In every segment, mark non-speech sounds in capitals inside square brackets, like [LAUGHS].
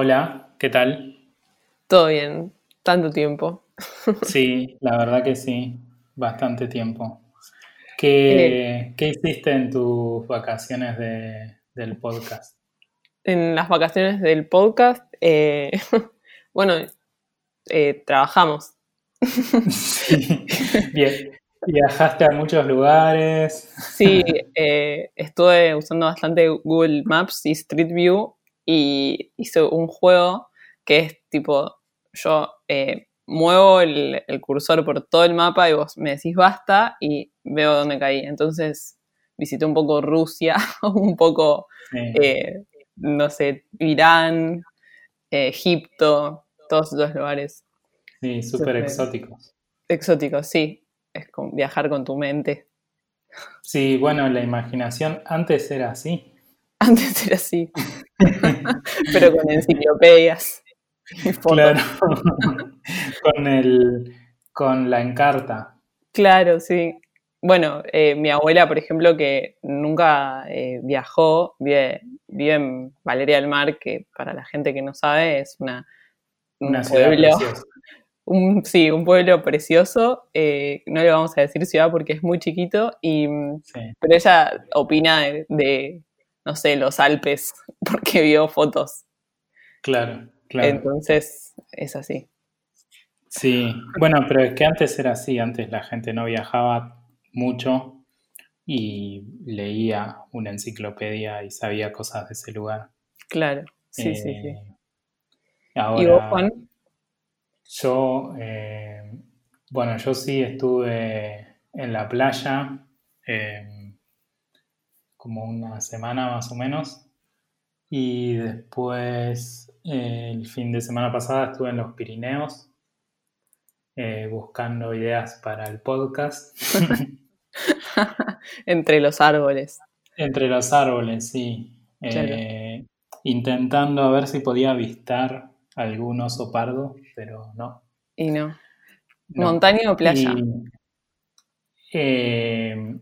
Hola, ¿qué tal? Todo bien, tanto tiempo. [LAUGHS] Sí, la verdad que sí, bastante tiempo. ¿Qué, qué hiciste en tus vacaciones de- del podcast? En las vacaciones del podcast, eh, [LAUGHS] bueno, eh, trabajamos. [LAUGHS] Sí, bien. Viajaste a muchos lugares. Sí, eh, estuve usando bastante Google Maps y Street View y hice un juego que es tipo, yo eh, muevo el, el cursor por todo el mapa y vos me decís basta y veo dónde caí. Entonces visité un poco Rusia, [LAUGHS] un poco Sí, eh, no sé, Irán, eh, Egipto, todos esos lugares sí, súper exóticos. exóticos, sí. Es como viajar con tu mente. Sí, bueno, la imaginación antes era así. [LAUGHS] Antes era así, [LAUGHS] pero con enciclopedias y. Claro. [LAUGHS] Con el, con la encarta. Claro, sí. Bueno, eh, mi abuela, por ejemplo, que nunca eh, viajó, vive, vive en Valeria del Mar, que para la gente que no sabe es una, un Una pueblo, preciosa. [LAUGHS] un, sí, un pueblo precioso. eh, no le vamos a decir ciudad porque es muy chiquito, y, Sí, pero ella opina de, de, no sé, los Alpes, [LAUGHS] porque vio fotos. claro, claro. Entonces, es así. Sí, bueno, pero es que antes era así, antes la gente no viajaba mucho y leía una enciclopedia y sabía cosas de ese lugar. Claro, sí, sí, sí. Eh, ¿Y Ahora, vos, Juan? yo, eh, bueno, yo sí estuve en la playa eh, como una semana más o menos y después eh, el fin de semana pasada estuve en los Pirineos eh, buscando ideas para el podcast. [LAUGHS] Entre los árboles. Entre los árboles, sí. Eh, intentando a ver si podía avistar algún oso pardo, pero no. Y no. no. ¿Montaña o playa? Y, eh,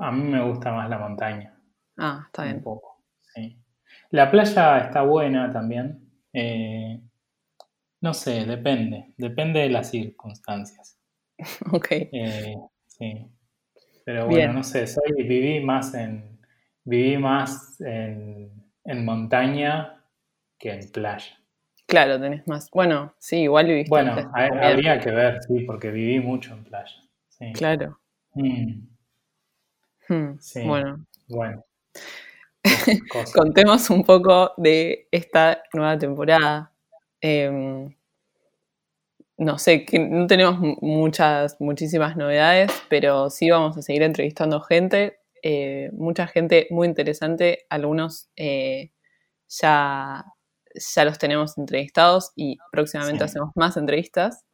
a mí me gusta más la montaña, Ah, está un bien. poco. sí. La playa está buena también. eh, no sé, depende. Depende de las circunstancias. [LAUGHS] Ok. Eh, sí. Pero bueno, Bien. no sé, soy, viví más en, viví más en, en montaña que en playa. Claro, tenés más. Bueno, sí, igual viviste Bueno, antes ha- también. habría que ver, sí, porque viví mucho en playa. Sí. Claro. Mm, Hmm, Sí. Bueno, bueno. [LAUGHS] Cos- contemos un poco de esta nueva temporada. Em, no sé, que no tenemos mu- muchas, muchísimas novedades, pero sí vamos a seguir entrevistando gente, eh, mucha gente muy interesante, algunos eh, ya, ya los tenemos entrevistados y próximamente Sí. hacemos más entrevistas.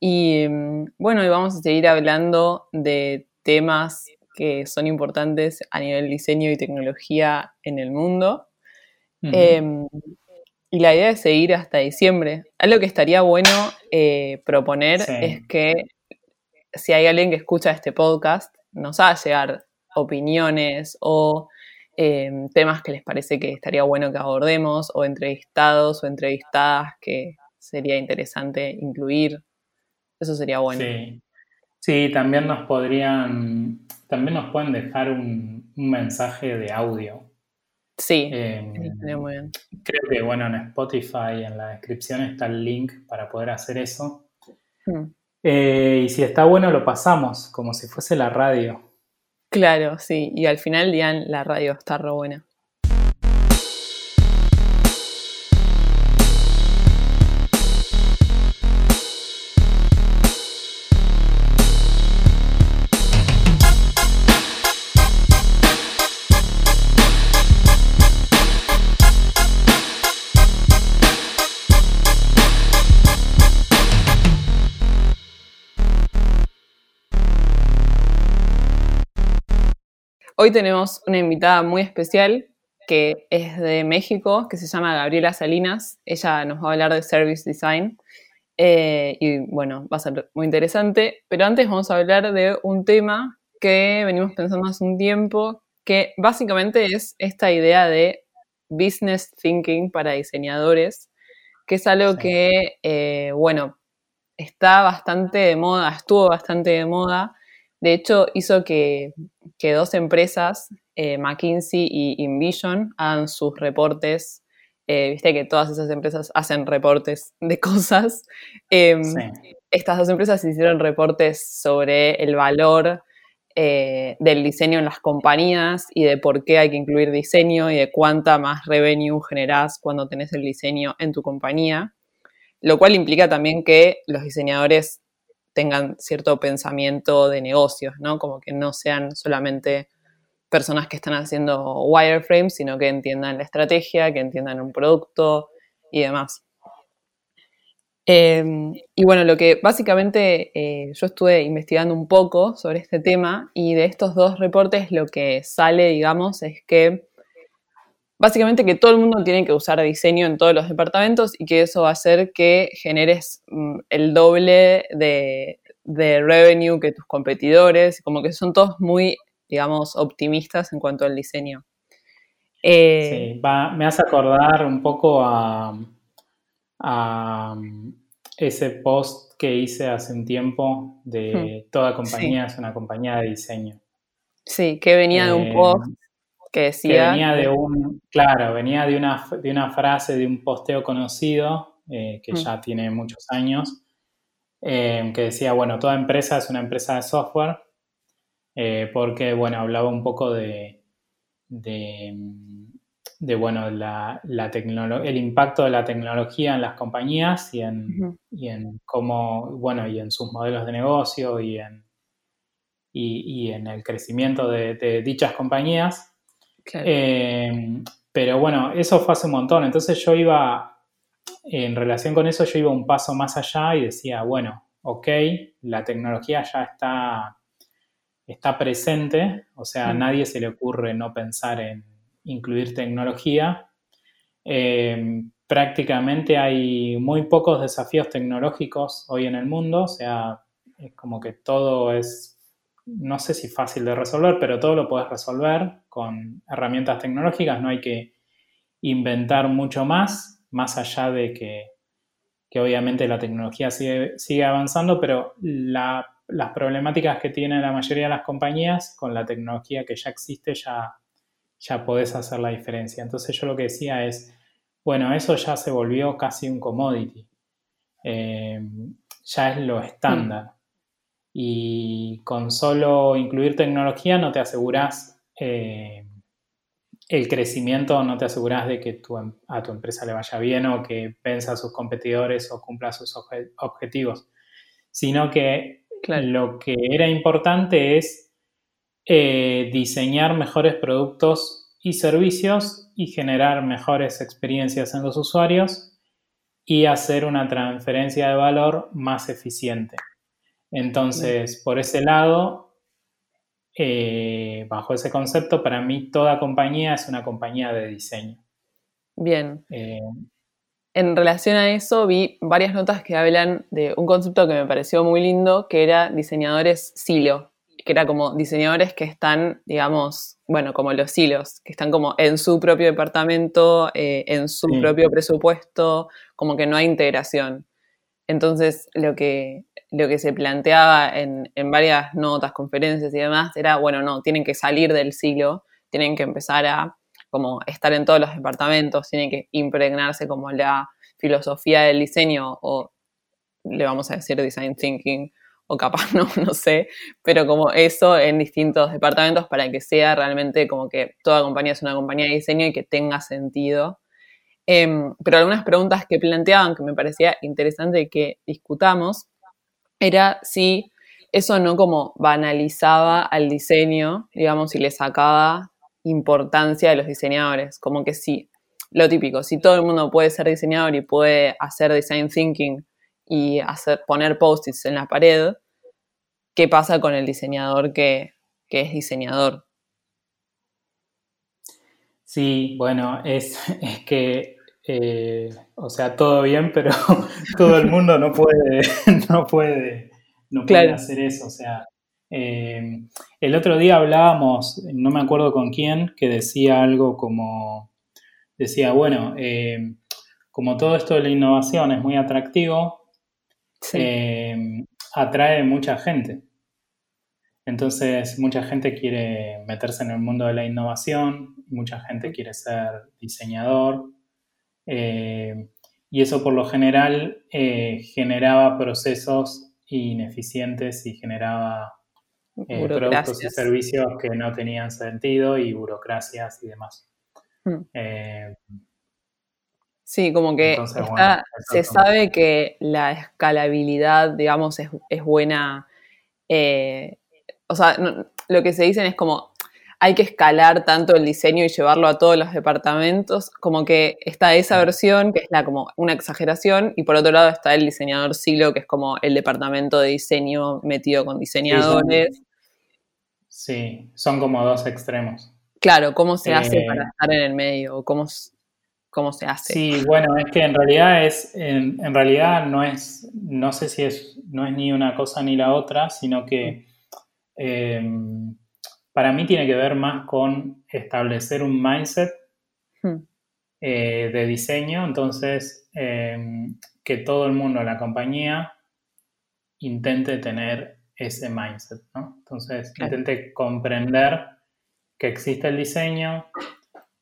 Y em, bueno, y vamos a seguir hablando de temas que son importantes a nivel diseño y tecnología en el mundo. Em, y la idea es seguir hasta diciembre. Algo que estaría bueno eh, proponer Sí. es que si hay alguien que escucha este podcast, nos haga llegar opiniones o em, temas que les parece que estaría bueno que abordemos, o entrevistados o entrevistadas que sería interesante incluir. Eso sería bueno. Sí. Sí, también nos podrían, también nos pueden dejar un, un mensaje de audio. Sí, Eh, muy bien. creo que bueno, en Spotify, en la descripción está el link para poder hacer eso. Hmm. Eh, y si está bueno, lo pasamos, como si fuese la radio. Claro, sí. Y al final dirán la radio está re buena. Hoy tenemos una invitada muy especial que es de México, que se llama Gabriela Salinas. Ella nos va a hablar de Service Design. Eh, y bueno, va a ser muy interesante. Pero antes vamos a hablar de un tema que venimos pensando hace un tiempo, que básicamente es esta idea de business thinking para diseñadores, que es algo que, eh, bueno, está bastante de moda, estuvo bastante de moda. De hecho, hizo que, dos empresas, eh, McKinsey y InVision, hagan sus reportes. Eh, viste que todas esas empresas hacen reportes de cosas. Em, estas dos empresas hicieron reportes sobre el valor eh, del diseño en las compañías y de por qué hay que incluir diseño y de cuánta más revenue generás cuando tenés el diseño en tu compañía lo cual implica también que los diseñadores tengan cierto pensamiento de negocios, ¿no? Como que no sean solamente personas que están haciendo wireframes, sino que entiendan la estrategia, que entiendan un producto y demás. Em, y bueno, lo que básicamente eh, yo estuve investigando un poco sobre este tema y de estos dos reportes lo que sale, digamos, es que básicamente que todo el mundo tiene que usar diseño en todos los departamentos y que eso va a hacer que generes mm, el doble de, revenue que tus competidores, como que son todos muy, digamos, optimistas en cuanto al diseño. Eh, sí, me hace acordar un poco a, ese post que hice hace un tiempo de hmm. toda compañía es una compañía de diseño. Sí, que venía de un eh, post que decía... venía de un, claro, venía de una, de una frase de un posteo conocido, eh, que mm. ya tiene muchos años, eh, que decía, bueno, toda empresa es una empresa de software, eh, porque, bueno, hablaba un poco de, de, bueno, la, la el impacto de la tecnología en las compañías y en, y en cómo, bueno, y en sus modelos de negocio y en, y, en el crecimiento de, de dichas compañías. Eh, pero bueno, eso fue hace un montón. Entonces yo iba, en relación con eso, yo iba un paso más allá y decía, bueno, ok, la tecnología ya está, está presente, o sea, a mm. nadie se le ocurre no pensar en incluir tecnología. Eh, prácticamente hay muy pocos desafíos tecnológicos hoy en el mundo, o sea, es como que todo es no sé si fácil de resolver, pero todo lo puedes resolver con herramientas tecnológicas, no hay que inventar mucho más, más allá de que, obviamente la tecnología sigue, avanzando, pero las problemáticas que tienen la mayoría de las compañías con la tecnología que ya existe ya, ya podés hacer la diferencia. Entonces yo lo que decía es, bueno, eso ya se volvió casi un commodity, eh, ya es lo estándar y con solo incluir tecnología no te aseguras eh, el crecimiento, no te aseguras de que em, a tu empresa le vaya bien o que venza a sus competidores o cumpla sus objetivos, sino que lo que era importante es eh, diseñar mejores productos y servicios y generar mejores experiencias en los usuarios y hacer una transferencia de valor más eficiente. Entonces, por ese lado, eh, bajo ese concepto, para mí toda compañía es una compañía de diseño. Bien. Eh, en relación a eso, vi varias notas que hablan de un concepto que me pareció muy lindo, que era diseñadores silo, que era como diseñadores que están, digamos, bueno, como los silos, que están como en su propio departamento, eh, en su propio presupuesto, como que no hay integración. Entonces, lo que, lo que se planteaba en, varias notas, conferencias y demás era, bueno, no, tienen que salir del siglo, tienen que empezar a como estar en todos los departamentos, tienen que impregnarse como la filosofía del diseño o le vamos a decir design thinking o capaz [LAUGHS] no, no sé, pero como eso en distintos departamentos para que sea realmente como que toda compañía es una compañía de diseño y que tenga sentido. Em, pero algunas preguntas que planteaban que me parecía interesante que discutamos era si eso no como banalizaba al diseño, digamos, y le sacaba importancia a los diseñadores, como que sí, lo típico, si todo el mundo puede ser diseñador y puede hacer design thinking y hacer, poner post-its en la pared, ¿qué pasa con el diseñador que, es diseñador? Sí, bueno, es, [LAUGHS] es que eh, o sea, todo bien, pero [LAUGHS] todo el mundo no puede, [LAUGHS] no puede, no puede hacer eso. O sea, eh, el otro día hablábamos, no me acuerdo con quién, que decía algo como, decía, bueno, eh, como todo esto de la innovación es muy atractivo, atrae mucha gente. Entonces, mucha gente quiere meterse en el mundo de la innovación, mucha gente quiere ser diseñador, eh, y eso por lo general generaba procesos ineficientes y generaba productos y servicios que no tenían sentido y burocracias y demás. Hmm. Sí, como que se sabe que la escalabilidad, digamos, es, buena. Eh, o sea, lo que se dicen es como hay que escalar tanto el diseño y llevarlo a todos los departamentos, como que está esa versión, que es la como una exageración, y por otro lado está el diseñador silo, que es como el departamento de diseño metido con diseñadores. Sí, son, como dos extremos. Claro, ¿cómo se hace eh, para estar en el medio? ¿Cómo, cómo se hace. Sí, bueno, es que en realidad es, en, realidad no es, no sé si es, no es ni una cosa ni la otra, sino que em, para mí tiene que ver más con establecer un mindset hmm. eh, de diseño, entonces em, que todo el mundo en la compañía intente tener ese mindset, ¿no? Entonces, intente comprender que existe el diseño,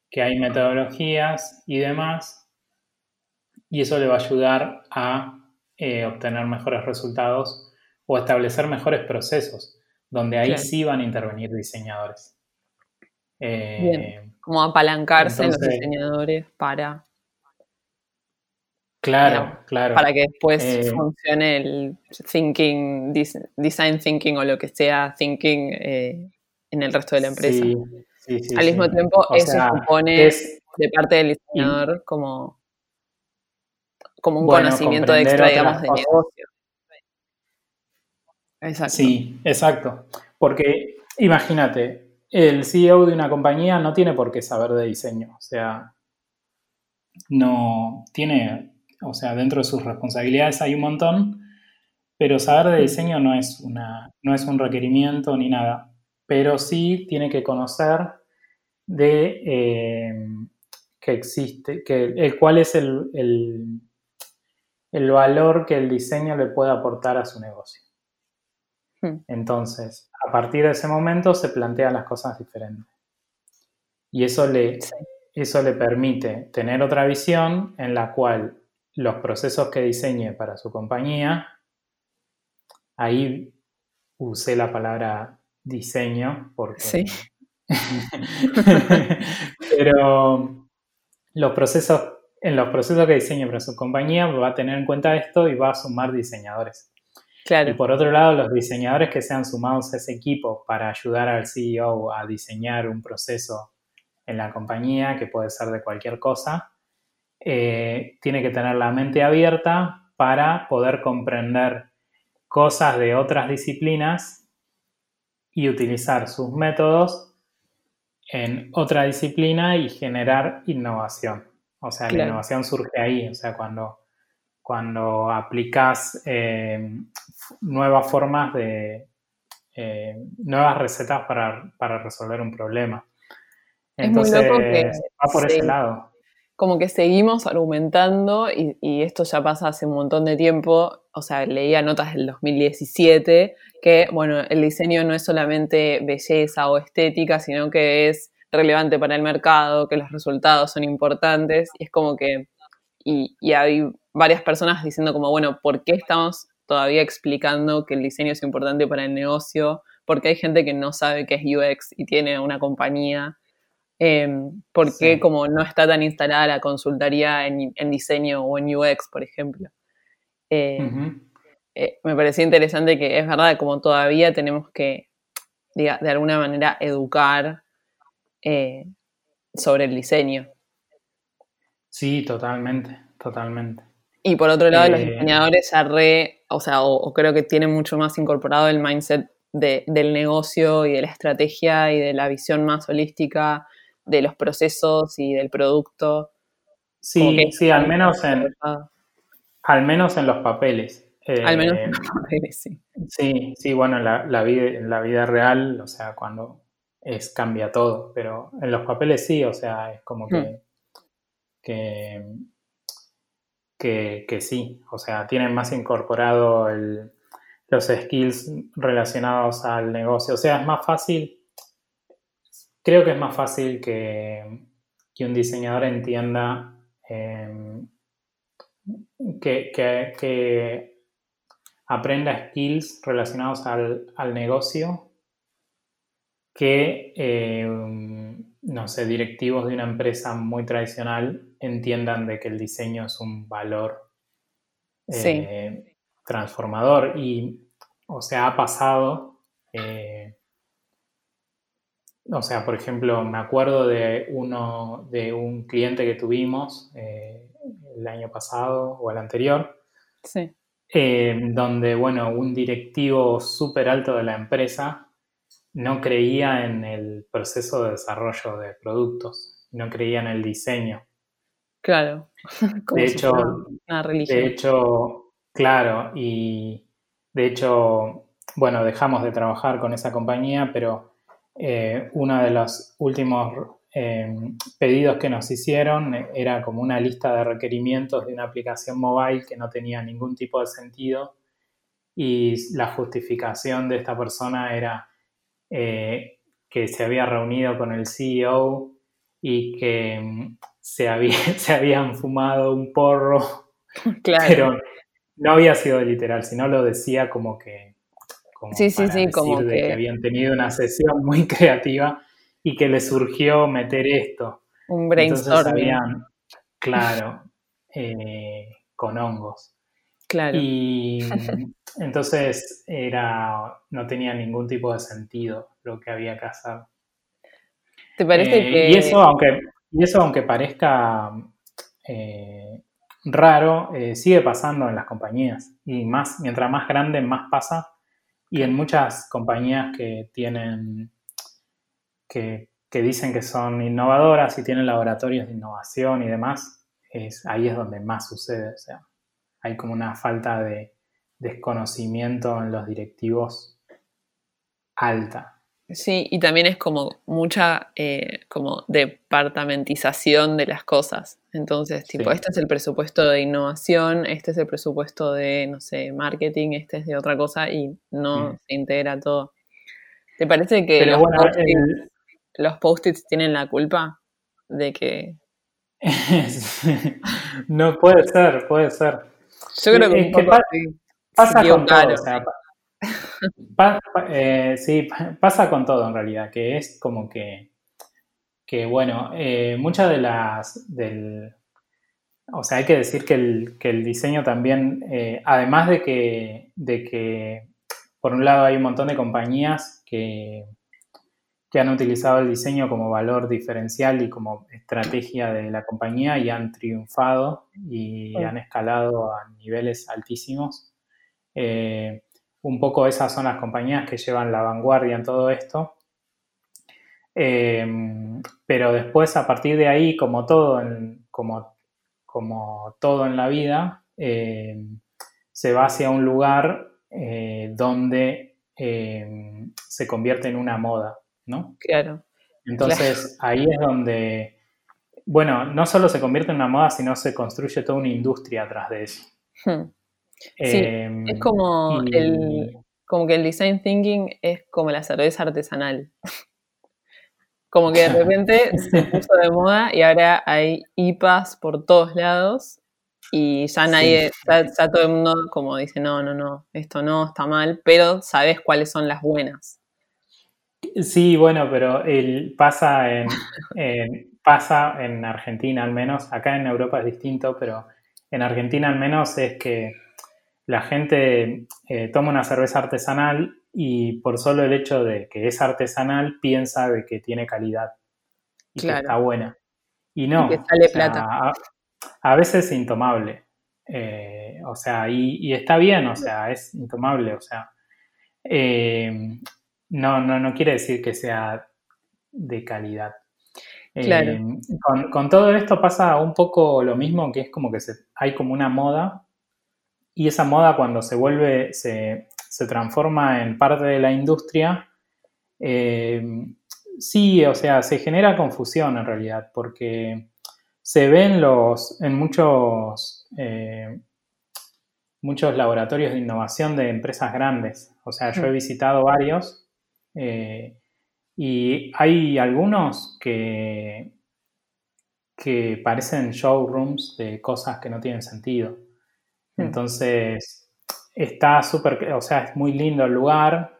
que hay metodologías y demás, y eso le va a ayudar a eh, obtener mejores resultados o establecer mejores procesos, donde ahí sí van a intervenir diseñadores. Eh, como apalancarse los diseñadores para... Claro, claro. Para que después eh, funcione el thinking, design thinking o lo que sea thinking en el resto de la empresa. Sí, al mismo tiempo, eso supone de parte del diseñador como, como un conocimiento extra, digamos, de negocio. Exacto. Sí, exacto. Porque imagínate, el CEO de una compañía no tiene por qué saber de diseño. O sea, no tiene, o sea, dentro de sus responsabilidades hay un montón, pero saber de diseño no es, una, no es un requerimiento ni nada. Pero sí tiene que conocer de eh, que existe, que, cuál es el, el, valor que el diseño le puede aportar a su negocio. Hmm. Entonces, a partir de ese momento se plantean las cosas diferentes. Y eso le, eso le permite tener otra visión en la cual los procesos que diseñe para su compañía, ahí usé la palabra diseño porque [LAUGHS] Pero los procesos, en los procesos que diseñe para su compañía va a tener en cuenta esto y va a sumar diseñadores. Claro. Y por otro lado, los diseñadores que sean sumados a ese equipo para ayudar al CEO a diseñar un proceso en la compañía, que puede ser de cualquier cosa, eh, tiene que tener la mente abierta para poder comprender cosas de otras disciplinas y utilizar sus métodos en otra disciplina y generar innovación. O sea, la innovación surge ahí, o sea, cuando, cuando aplicas eh, nuevas formas de, eh, nuevas recetas para, resolver un problema. Entonces, va por ese lado. Como que seguimos argumentando, y, y, esto ya pasa hace un montón de tiempo, o sea, leía notas del 2017, que, bueno, el diseño no es solamente belleza o estética, sino que es relevante para el mercado, que los resultados son importantes, y es como que, y, hay varias personas diciendo como, bueno, ¿por qué estamos todavía explicando que el diseño es importante para el negocio? Porque hay gente que no sabe qué es UX y tiene una compañía. Eh, ¿Por qué como no está tan instalada la consultoría en, diseño o en UX, por ejemplo? Eh, eh, me parecía interesante que es verdad, como todavía tenemos que, de alguna manera, educar eh, sobre el diseño. Sí, totalmente, totalmente. Y por otro lado, los eh, diseñadores ya re, o sea, o, creo que tienen mucho más incorporado el mindset del negocio y de la estrategia y de la visión más holística de los procesos y del producto. Sí, sí, al menos en, al menos en los papeles. Al menos en los papeles, sí. Sí, sí, bueno, la, vida, en la vida real, o sea, cuando es cambia todo, pero en los papeles sí, o sea, es como que que, que, sí, o sea, tienen más incorporado los skills relacionados al negocio. O sea, es más fácil, creo que es más fácil que, un diseñador entienda em, que, aprenda skills relacionados al, negocio que, em, no sé, directivos de una empresa muy tradicional entiendan de que el diseño es un valor eh, transformador. Y, o sea, ha pasado, eh, o sea, por ejemplo, me acuerdo de uno, de un cliente que tuvimos eh, el año pasado o el anterior, sí. donde, bueno, un directivo súper alto de la empresa no creía en el proceso de desarrollo de productos, no creía en el diseño. Claro. de [LAUGHS] hecho, de hecho, claro, y de hecho, bueno, dejamos de trabajar con esa compañía, pero eh, uno de los últimos em, pedidos que nos hicieron era como una lista de requerimientos de una aplicación mobile que no tenía ningún tipo de sentido y la justificación de esta persona era eh, que se había reunido con el CEO y que em, se, había, [LAUGHS] se habían fumado un porro, [LAUGHS] claro. pero no había sido literal, sino lo decía como que, como sí, sí, sí, como que... habían tenido una sesión [LAUGHS] muy creativa y que le surgió meter esto. Un brainstorming. claro, eh, con hongos. Claro. Y [LAUGHS] entonces era, no tenía ningún tipo de sentido lo que había que hacer. ¿Te parece eh, que.? Y eso, aunque, y eso, aunque parezca eh, raro, eh, sigue pasando en las compañías. Y más, mientras más grande, más pasa. Y en muchas compañías que tienen, que, dicen que son innovadoras y tienen laboratorios de innovación y demás, es, ahí es donde más sucede. O sea, hay como una falta de desconocimiento en los directivos alta. Sí, y también es como mucha eh, como departamentización de las cosas. Entonces, tipo, este es el presupuesto de innovación, este es el presupuesto de, no sé, marketing, este es de otra cosa y no mm. se integra todo. ¿Te parece que los, post-its, tienen la culpa de que... [LAUGHS] no, puede ser, puede ser. Yo creo que, pasa con todo, eh, sí, pasa con todo en realidad, que es como que, que bueno, eh, muchas de las, del, o sea, hay que decir que el, diseño también, eh, además de que, de que, por un lado hay un montón de compañías que, que han utilizado el diseño como valor diferencial y como estrategia de la compañía y han triunfado y han escalado a niveles altísimos. Un poco esas son las compañías que llevan la vanguardia en todo esto. Em, pero después, a partir de ahí, como todo en, como, como todo en la vida, em, se va hacia un lugar eh, donde se convierte en una moda, ¿no? Claro. Entonces, ahí es donde, bueno, no solo se convierte en una moda, sino se construye toda una industria atrás de eso. Hmm. Sí, es em, como, el, como que el design thinking es como la cerveza artesanal. [LAUGHS] Como que de [LAUGHS] repente se puso de moda y ahora hay IPAs por todos lados y ya nadie, ya, todo el mundo como dice, no, no, no, esto no, está mal, pero sabes cuáles son las buenas. Sí, bueno, pero el, pasa, en, pasa en Argentina al menos, acá en Europa es distinto, pero en Argentina al menos es que la gente eh, toma una cerveza artesanal y por solo el hecho de que es artesanal piensa de que tiene calidad y que está buena. Y no. que sale plata. A, veces es intomable. Eh, o sea, y, está bien, o sea, es intomable, o sea. Eh, no, no, no quiere decir que sea de calidad. Con, con, todo esto pasa un poco lo mismo, que es como que se, hay como una moda y esa moda cuando se vuelve, se, transforma en parte de la industria, eh, sí, o sea, se genera confusión en realidad, porque se ven los, en muchos, eh, muchos laboratorios de innovación de empresas grandes. O sea, yo he visitado varios eh, y hay algunos que, que parecen showrooms de cosas que no tienen sentido. Entonces, está súper, o sea, es muy lindo el lugar.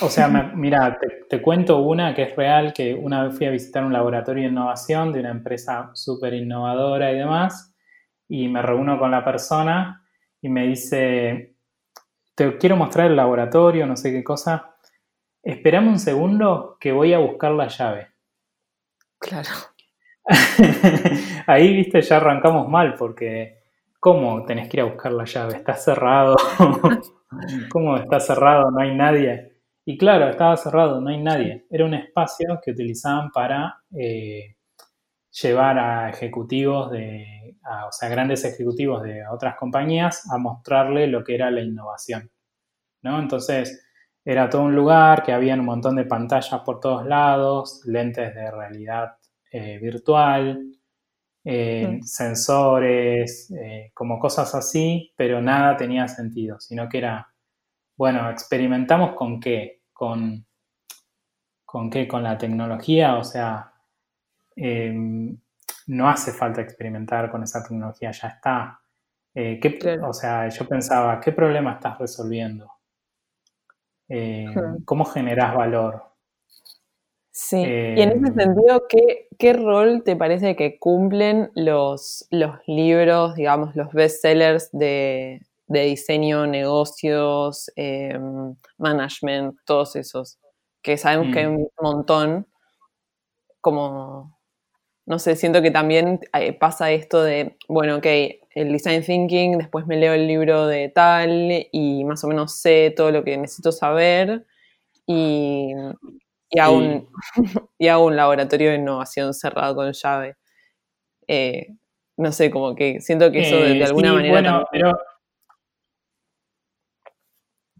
o sea, [LAUGHS] mira, te, cuento una que es real, que una vez fui a visitar un laboratorio de innovación de una empresa súper innovadora y demás, y me reúno con la persona y me dice, te quiero mostrar el laboratorio, no sé qué cosa, esperame un segundo que voy a buscar la llave. Claro. [LAUGHS] Ahí, viste, ya arrancamos mal porque ¿cómo tenés que ir a buscar la llave? Está cerrado. [LAUGHS] ¿Cómo está cerrado? No hay nadie. Y claro, estaba cerrado, no hay nadie. Era un espacio que utilizaban para eh, llevar a ejecutivos de, o sea, grandes ejecutivos de otras compañías a mostrarle lo que era la innovación. ¿no? Entonces, era todo un lugar que había un montón de pantallas por todos lados, lentes de realidad eh, virtual, eh, sensores, eh, como cosas así, pero nada tenía sentido, sino que era, bueno, experimentamos con qué, con, con qué, con la tecnología, o sea, em, no hace falta experimentar con esa tecnología, ya está. ¿qué, O sea, yo pensaba, ¿qué problema estás resolviendo? ¿Cómo generas valor? Sí, y en ese em, sentido, ¿qué, ¿qué, rol te parece que cumplen los, los libros, digamos, los bestsellers de, de diseño, negocios, em, management, todos esos? Que sabemos que hay mm. un montón, como, no sé, siento que también eh, pasa esto de, bueno, ok, el design thinking, después me leo el libro de tal y más o menos sé todo lo que necesito saber. Y, y un, [LAUGHS] y a un laboratorio de innovación cerrado con llave. Eh, no sé, como que siento que eso de, eh, alguna manera. Bueno, pero,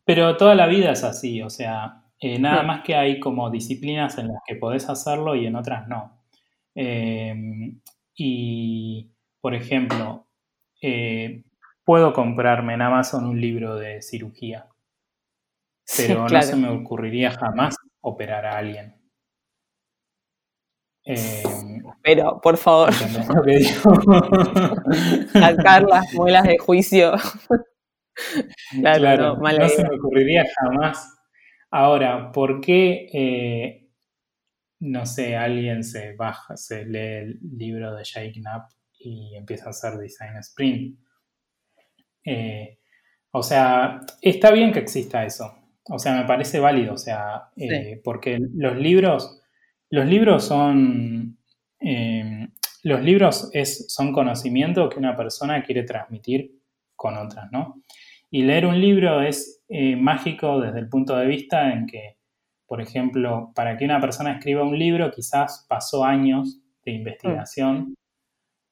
pero toda la vida es así, o sea, eh, nada más que hay como disciplinas en las que podés hacerlo y en otras no. Em, y, por ejemplo, puedo comprarme en Amazon un libro de cirugía, pero no se me ocurriría jamás operar a alguien. Em, pero, por favor, sacar las muelas de juicio. [LAUGHS] claro, no, se me ocurriría jamás. Ahora, ¿por qué, eh, no sé, alguien se baja, se lee el libro de Jake Knapp y empieza a hacer design sprint? Eh, o sea, está bien que exista eso, o sea, me parece válido, o sea, eh, porque los libros, los libros son, em, los libros es, son conocimiento que una persona quiere transmitir con otras, ¿no? Y leer un libro es eh, mágico desde el punto de vista en que, por ejemplo, para que una persona escriba un libro quizás pasó años de investigación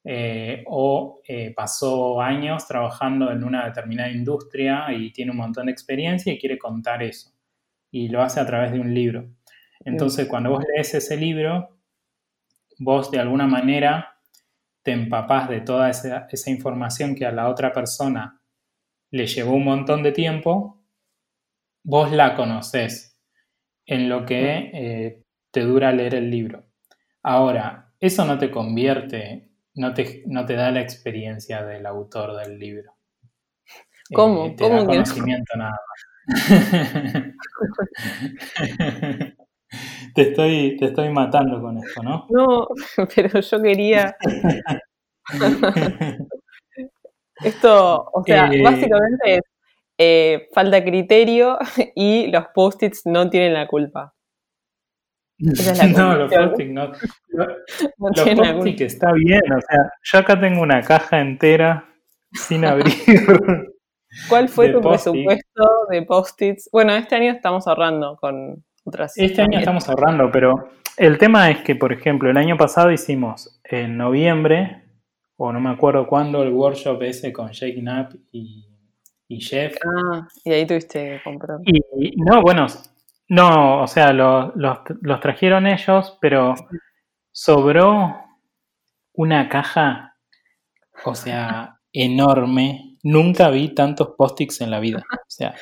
eh, o eh, pasó años trabajando en una determinada industria y tiene un montón de experiencia y quiere contar eso. Y lo hace a través de un libro. Entonces, cuando vos lees ese libro, vos de alguna manera te empapás de toda esa, información que a la otra persona le llevó un montón de tiempo, vos la conocés en lo que eh, te dura leer el libro. Ahora, eso no te convierte no te, no te da la experiencia del autor del libro. ¿Cómo? Eh, te ¿Cómo da conocimiento nada más. [LAUGHS] te, estoy, te estoy matando con esto, ¿no? No, [LAUGHS] pero yo quería... [LAUGHS] esto, o sea, eh, básicamente es eh, falta criterio [LAUGHS] y los post-its no tienen la culpa. [LAUGHS] [LAUGHS] no, los post no. Los, está bien, o sea, yo acá tengo una caja entera sin abrir. ¿Cuál fue tu presupuesto de post-its? Bueno, este año estamos ahorrando con otras. Este año estamos ahorrando, pero el tema es que, por ejemplo, el año pasado hicimos en noviembre, o no me acuerdo cuándo, el workshop ese con Jake Knapp y, y Jeff. Ah, y ahí tuviste que comprar. Y, no, bueno, no, o sea, los trajeron ellos, pero sobró una caja, o sea, enorme. Nunca vi tantos post-its en la vida. O sea,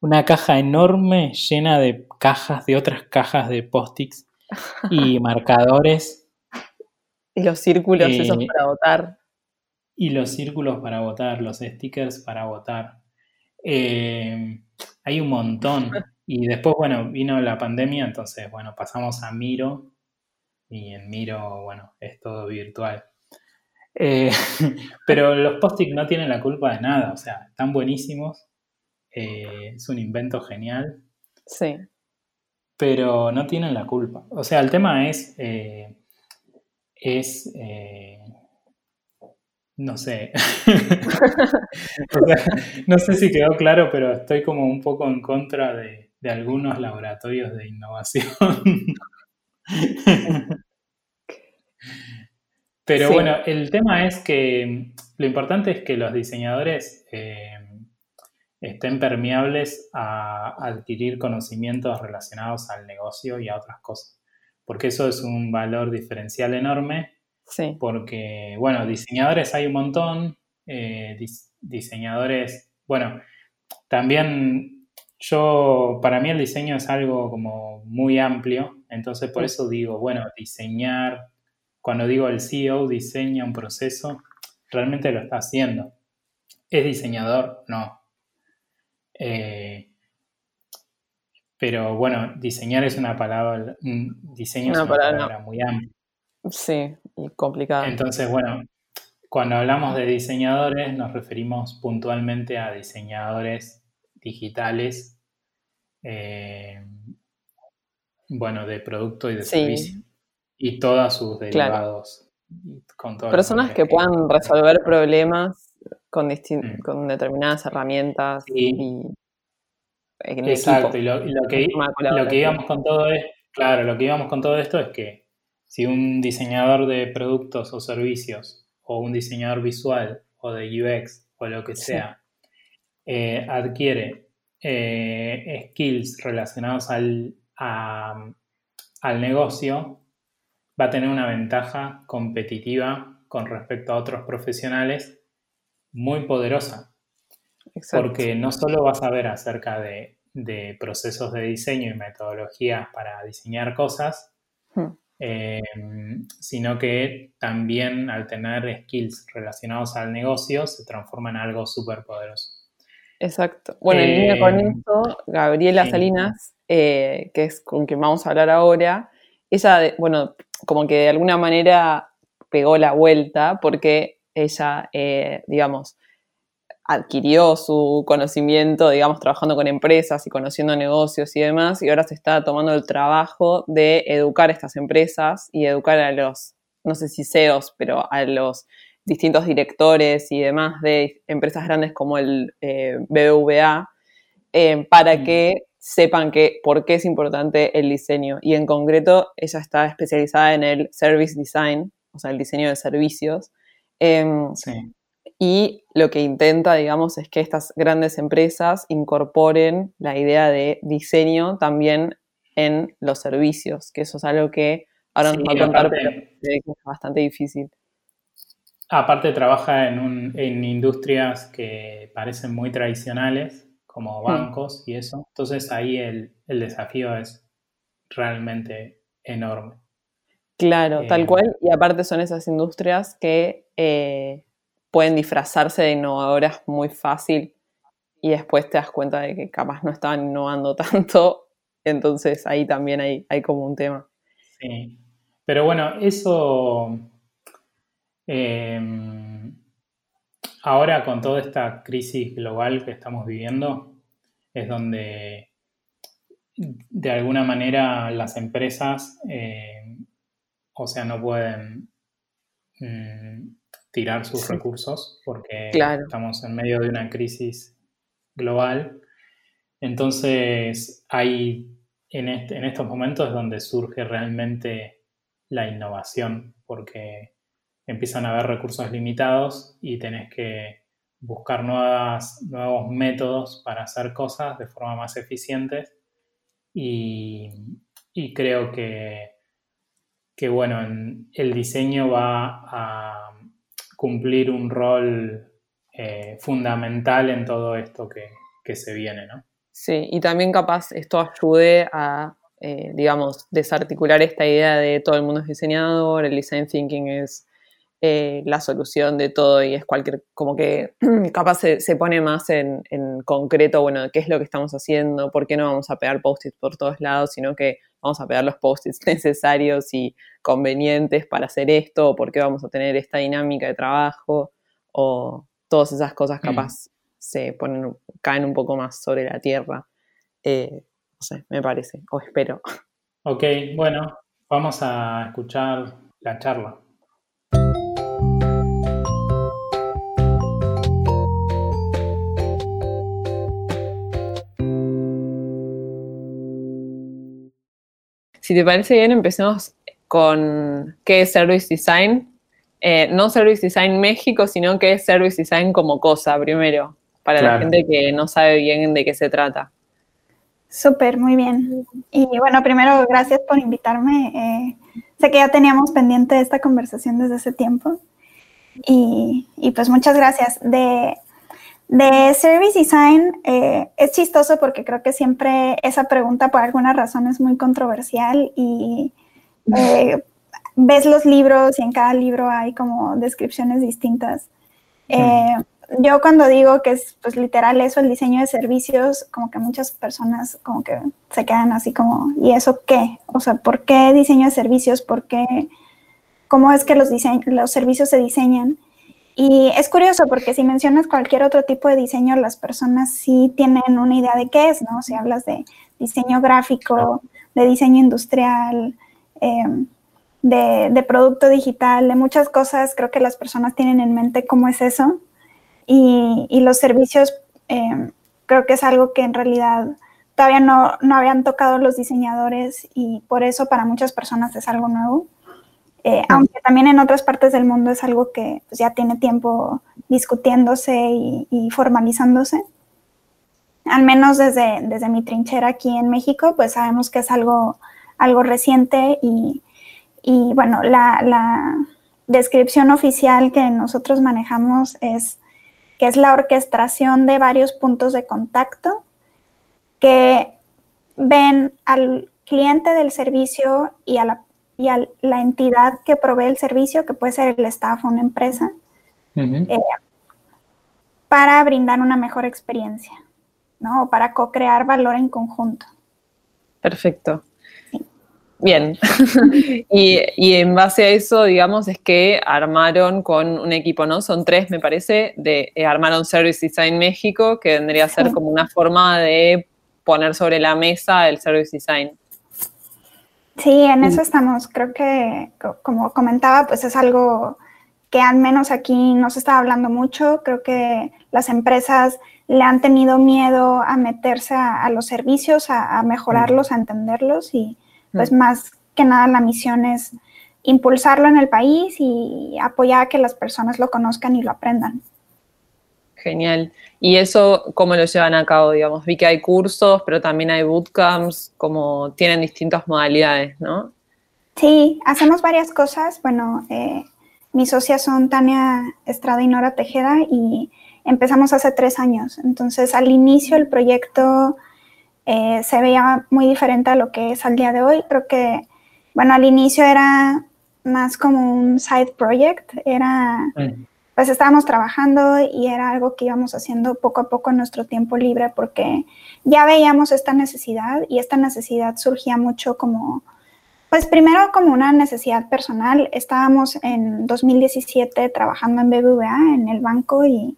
una caja enorme llena de cajas, de otras cajas de post-its y marcadores. Y los círculos esos Eh, para votar. Y los círculos para votar, los stickers para votar. Eh, hay un montón. Y después, bueno, vino la pandemia, entonces, bueno, pasamos a Miro. Y en Miro, bueno, es todo virtual. Eh, [LAUGHS] pero los post-it no tienen la culpa de nada, o sea, están buenísimos. eh, es un invento genial, Sí. pero no tienen la culpa. O sea, el tema es, es, no sé, [LAUGHS] O sea, no sé si quedó claro, pero estoy como un poco en contra de, de algunos laboratorios de innovación. [LAUGHS] Pero Sí. bueno, el tema es que lo importante es que los diseñadores eh, estén permeables a adquirir conocimientos relacionados al negocio y a otras cosas, porque eso es un valor diferencial enorme, Sí. porque, bueno, diseñadores hay un montón, eh, dis- diseñadores, bueno, también yo, para mí el diseño es algo como muy amplio, entonces por eso digo, bueno, diseñar, cuando digo el CEO diseña un proceso, realmente lo está haciendo. ¿Es diseñador? No. Eh, pero bueno, diseñar es una palabra, diseño es una palabra- palabra muy amplia. Sí, y complicado. Entonces, bueno, cuando hablamos de diseñadores nos referimos puntualmente a diseñadores digitales, eh, bueno, de producto y de Sí. servicio, y todos sus derivados. Con Personas que puedan resolver problemas con, Mm. con determinadas herramientas Sí. y en Exacto, equipo. y lo, y lo que, lo que íbamos con todo es, claro, lo que íbamos con todo esto es que si un diseñador de productos o servicios, o un diseñador visual, o de UX, o lo que Sí. sea, eh, adquiere eh, skills relacionados al, a- al negocio, va a tener una ventaja competitiva con respecto a otros profesionales muy poderosa Exacto. porque no solo vas a ver acerca de, de procesos de diseño y metodologías para diseñar cosas, Hmm. Eh, sino que también al tener skills relacionados al negocio se transforma en algo súper poderoso. Exacto. Bueno, en línea con Eh, eso, Gabriela. Salinas, eh, que es con quien vamos a hablar ahora, ella, bueno, como que de alguna manera pegó la vuelta porque ella, eh, digamos, adquirió su conocimiento, digamos, trabajando con empresas y conociendo negocios y demás, y ahora se está tomando el trabajo de educar a estas empresas y educar a los, no sé si CEOs, pero a los distintos directores y demás de empresas grandes como el eh, BBVA, eh, para Mm. que sepan que, por qué es importante el diseño. Y en concreto, ella está especializada en el service design, o sea, el diseño de servicios. Em, Sí, y lo que intenta, digamos, es que estas grandes empresas incorporen la idea de diseño también en los servicios, que eso es algo que ahora nos Sí, va a contar, aparte- pero que es bastante difícil. Aparte trabaja en, un- en industrias que parecen muy tradicionales, como bancos y eso. Entonces ahí el, el desafío es realmente enorme. Claro, tal Eh, cual. Y aparte son esas industrias que eh, pueden disfrazarse de innovadoras muy fácil y después te das cuenta de que capaz no estaban innovando [LAUGHS] tanto. Entonces ahí también hay, hay como un tema. Sí. Pero bueno, eso eh, ahora con toda esta crisis global que estamos viviendo, es donde de alguna manera las empresas, eh, o sea, no pueden mm, tirar sus Sí. recursos porque Claro. estamos en medio de una crisis global. Entonces, hay en, este- en estos momentos es donde surge realmente la innovación, porque empiezan a haber recursos limitados y tenés que buscar nuevas, nuevos métodos para hacer cosas de forma más eficiente. Y, y creo que que bueno, el diseño va a cumplir un rol eh, fundamental en todo esto que, que, se viene, ¿no? Sí, y también capaz esto ayude a, eh, digamos, desarticular esta idea de todo el mundo es diseñador, el design thinking es eh, la solución de todo y es cualquier, como que [CLEARS THROAT] capaz se, pone más en, en, concreto, bueno, qué es lo que estamos haciendo, por qué no vamos a pegar post-its por todos lados, sino que vamos a pegar los post-its [LAUGHS] necesarios y convenientes para hacer esto, o por qué vamos a tener esta dinámica de trabajo, o todas esas cosas mm. capaz se ponen, caen un poco más sobre la tierra. Eh, no sé, me parece, o espero. [LAUGHS] Ok, bueno, vamos a escuchar la charla. Si te parece bien, empecemos con qué es Service Design. Eh, no Service Design México, sino qué es Service Design como cosa, primero, para la gente que no sabe bien de qué se trata. Súper, muy bien. Y bueno, primero, gracias por invitarme. Eh, sé que ya teníamos pendiente esta conversación desde hace tiempo. Y, y pues muchas gracias. De, de Service Design eh, es chistoso porque creo que siempre esa pregunta por alguna razón es muy controversial y [LAUGHS] eh, ves los libros y en cada libro hay como descripciones distintas. Eh, yo cuando digo que es pues literal eso, el diseño de servicios, como que muchas personas como que se quedan así como, ¿y eso qué? O sea, ¿por qué diseño de servicios? ¿Por qué? ¿Cómo es que los, los servicios se diseñan? Y es curioso porque si mencionas cualquier otro tipo de diseño, las personas sí tienen una idea de qué es, ¿no? Si hablas de diseño gráfico, de diseño industrial, em, de, producto digital, de muchas cosas, creo que las personas tienen en mente cómo es eso. Y, los servicios em, creo que es algo que en realidad todavía no, no habían tocado los diseñadores y por eso para muchas personas es algo nuevo. Eh, aunque también en otras partes del mundo es algo que pues, ya tiene tiempo discutiéndose y, formalizándose. Al menos desde, desde, mi trinchera aquí en México, pues sabemos que es algo, algo reciente y, y bueno, la, la, descripción oficial que nosotros manejamos es que es la orquestación de varios puntos de contacto que ven al cliente del servicio y a la y a la entidad que provee el servicio, que puede ser el staff o una empresa, eh, para brindar una mejor experiencia, ¿no? O para co-crear valor en conjunto. Perfecto. Bien. [LAUGHS] y, en base a eso, digamos, es que armaron con un equipo, ¿no? Son tres, me parece, de eh, armaron Service Design México, que vendría a ser como una forma de poner sobre la mesa el Service Design. Sí, en eso estamos. Creo que, como comentaba, pues es algo que al menos aquí no se está hablando mucho. Creo que las empresas le han tenido miedo a meterse a, los servicios, a, mejorarlos, a entenderlos y pues más que nada la misión es impulsarlo en el país y apoyar a que las personas lo conozcan y lo aprendan. Genial. ¿Y eso cómo lo llevan a cabo? Digamos, vi que hay cursos, pero también hay bootcamps, como tienen distintas modalidades, ¿no? Sí, hacemos varias cosas. Bueno, eh, mis socias son Tania Estrada y Nora Tejeda y empezamos hace tres años. Entonces, al inicio el proyecto eh, se veía muy diferente a lo que es al día de hoy. Creo que, bueno, al inicio era más como un side project, era... Mm pues estábamos trabajando y era algo que íbamos haciendo poco a poco en nuestro tiempo libre porque ya veíamos esta necesidad y esta necesidad surgía mucho como, pues primero como una necesidad personal. Estábamos en 2017 trabajando en BBVA, en el banco y,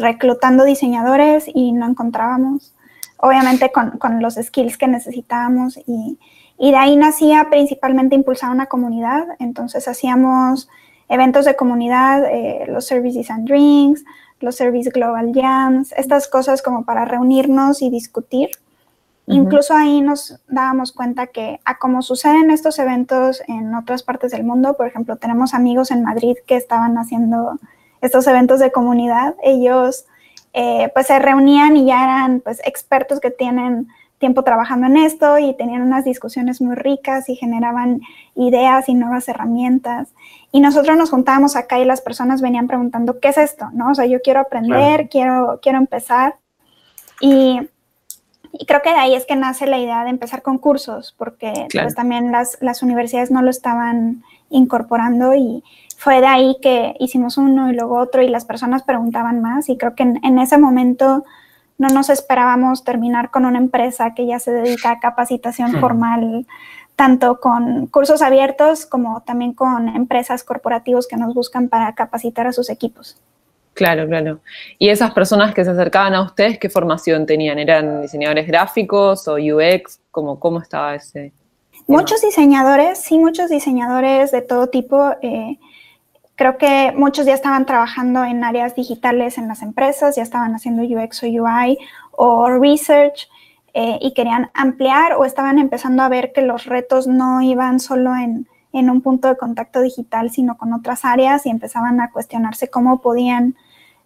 reclutando diseñadores y no encontrábamos, obviamente con, con los skills que necesitábamos y, y de ahí nacía principalmente impulsar una comunidad. Entonces hacíamos eventos de comunidad, eh, los Services and Drinks, los Service Global Jams, estas cosas como para reunirnos y discutir. Incluso ahí nos dábamos cuenta que a como suceden estos eventos en otras partes del mundo, por ejemplo, tenemos amigos en Madrid que estaban haciendo estos eventos de comunidad, ellos eh, pues se reunían y ya eran pues expertos que tienen tiempo trabajando en esto y tenían unas discusiones muy ricas y generaban ideas y nuevas herramientas. Y nosotros nos juntábamos acá y las personas venían preguntando, ¿qué es esto? ¿No? O sea, yo quiero aprender, quiero, quiero empezar. Y, creo que de ahí es que nace la idea de empezar con cursos, porque pues, también las, las universidades no lo estaban incorporando y fue de ahí que hicimos uno y luego otro y las personas preguntaban más y creo que en, ese momento no nos esperábamos terminar con una empresa que ya se dedica a capacitación hmm. formal, tanto con cursos abiertos como también con empresas corporativos que nos buscan para capacitar a sus equipos. Claro, claro. ¿Y esas personas que se acercaban a ustedes, qué formación tenían? ¿Eran diseñadores gráficos o UX? ¿Cómo, cómo estaba ese? Muchos diseñadores, sí, muchos diseñadores de todo tipo. Eh, creo que muchos ya estaban trabajando en áreas digitales en las empresas, ya estaban haciendo UX o UI o research eh, y querían ampliar o estaban empezando a ver que los retos no iban solo en, en un punto de contacto digital, sino con otras áreas y empezaban a cuestionarse cómo podían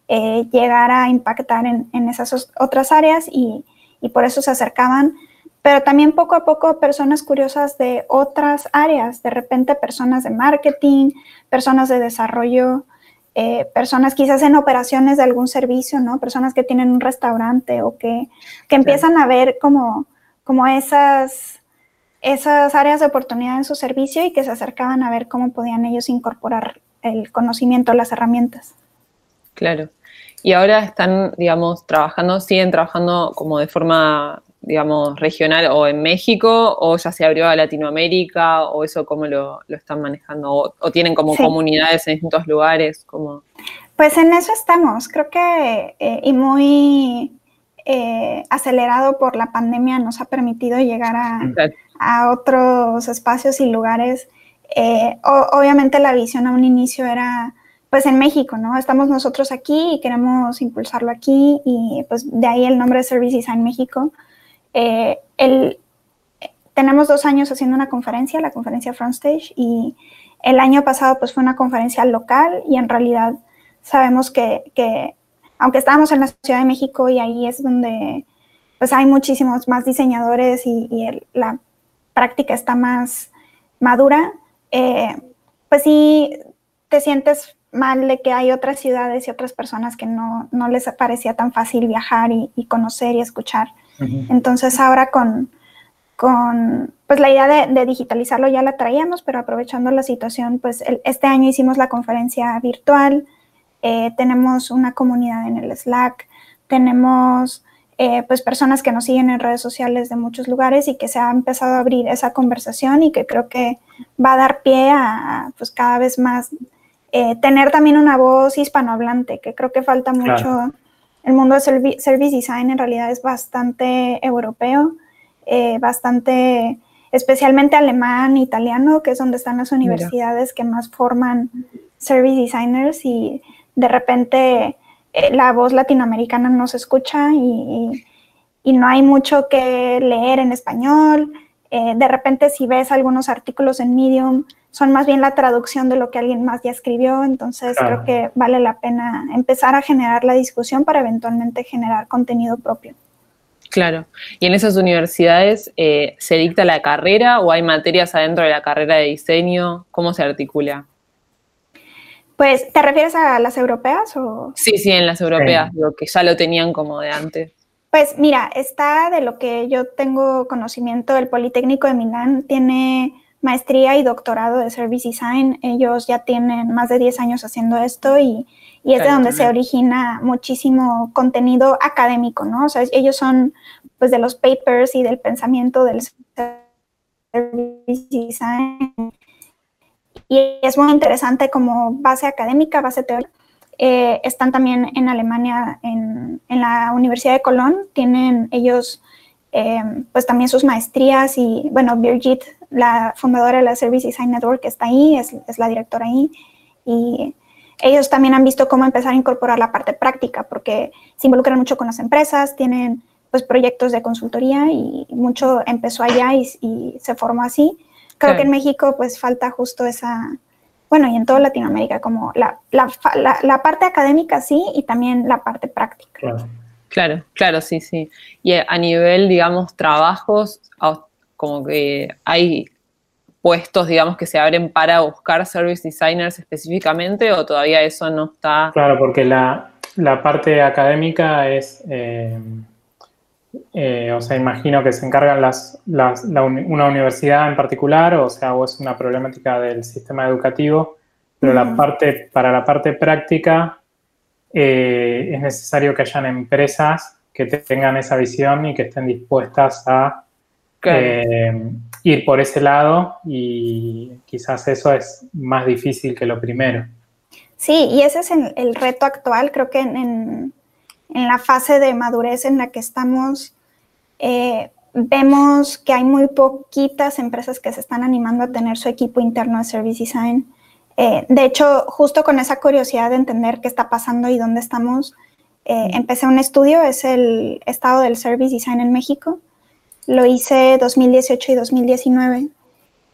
eh, llegar a impactar en, en, esas otras áreas y, y por eso se acercaban. Pero también poco a poco personas curiosas de otras áreas, de repente personas de marketing, personas de desarrollo, eh, personas quizás en operaciones de algún servicio, ¿no? Personas que tienen un restaurante o que, que empiezan a ver como, como esas, esas áreas de oportunidad en su servicio y que se acercaban a ver cómo podían ellos incorporar el conocimiento, las herramientas. Claro. Y ahora están, digamos, trabajando, siguen trabajando como de forma digamos, regional o en México, o ya se abrió a Latinoamérica, o eso cómo lo, están manejando, o, tienen como comunidades en distintos lugares, como... Pues en eso estamos, creo que, eh, y muy eh, acelerado por la pandemia nos ha permitido llegar a, a otros espacios y lugares. Eh, obviamente la visión a un inicio era pues en México, ¿no? Estamos nosotros aquí y queremos impulsarlo aquí y pues de ahí el nombre de Service Design México. Eh, tenemos dos años haciendo una conferencia, la conferencia Frontstage, y el año pasado pues fue una conferencia local y en realidad sabemos que, aunque estábamos en la Ciudad de México y ahí es donde pues hay muchísimos más diseñadores y, la práctica está más madura, eh, pues sí te sientes mal de que hay otras ciudades y otras personas que no, les parecía tan fácil viajar y, y conocer y escuchar. Entonces ahora con, con pues la idea de, digitalizarlo ya la traíamos, pero aprovechando la situación, pues este año hicimos la conferencia virtual, eh, tenemos una comunidad en el Slack, tenemos eh, pues personas que nos siguen en redes sociales de muchos lugares y que se ha empezado a abrir esa conversación y que creo que va a dar pie a pues cada vez más eh, tener también una voz hispanohablante, que creo que falta mucho el mundo de service design en realidad es bastante europeo, eh, bastante, especialmente alemán, italiano, que es donde están las universidades que más forman service designers y de repente eh, la voz latinoamericana no se escucha y, no hay mucho que leer en español. Eh, de repente si ves algunos artículos en Medium, son más bien la traducción de lo que alguien más ya escribió, entonces creo que vale la pena empezar a generar la discusión para eventualmente generar contenido propio. Claro. ¿Y en esas universidades eh, se dicta la carrera o hay materias adentro de la carrera de diseño? ¿Cómo se articula? Pues, ¿te refieres a las europeas o...? Sí, sí, en las europeas, lo que ya lo tenían como de antes. Pues mira, está de lo que yo tengo conocimiento, el Politécnico de Milán tiene maestría y doctorado de Service Design. Ellos ya tienen más de 10 años haciendo esto y, y es de donde se origina muchísimo contenido académico, ¿no? O sea, ellos son pues de los papers y del pensamiento del Service Design. Y es muy interesante como base académica, base teórica. Eh, están también en Alemania, en, en, la Universidad de Colón, tienen ellos eh, pues también sus maestrías y, bueno, Birgit la fundadora de la Service Design Network está ahí, es, la directora ahí, y ellos también han visto cómo empezar a incorporar la parte práctica, porque se involucran mucho con las empresas, tienen pues proyectos de consultoría y mucho empezó allá y, se formó así. Creo que en México pues falta justo esa, bueno, y en toda Latinoamérica, como la, la, la, parte académica sí y también la parte práctica. Claro, claro, sí, sí. Y a nivel, digamos, trabajos, como que hay puestos, digamos, que se abren para buscar service designers específicamente o todavía eso no está? Claro, porque la, parte académica es, eh, eh, o sea, imagino que se encargan las, una universidad en particular, o sea, o es una problemática del sistema educativo, pero la parte, para la parte práctica eh, es necesario que hayan empresas que tengan esa visión y que estén dispuestas a eh, ir por ese lado y quizás eso es más difícil que lo primero. Sí, y ese es el, reto actual, creo que en, la fase de madurez en la que estamos, eh, vemos que hay muy poquitas empresas que se están animando a tener su equipo interno de Service Design. Eh, de hecho, justo con esa curiosidad de entender qué está pasando y dónde estamos, empecé un estudio, es el estado del Service Design en México lo hice 2018 y 2019.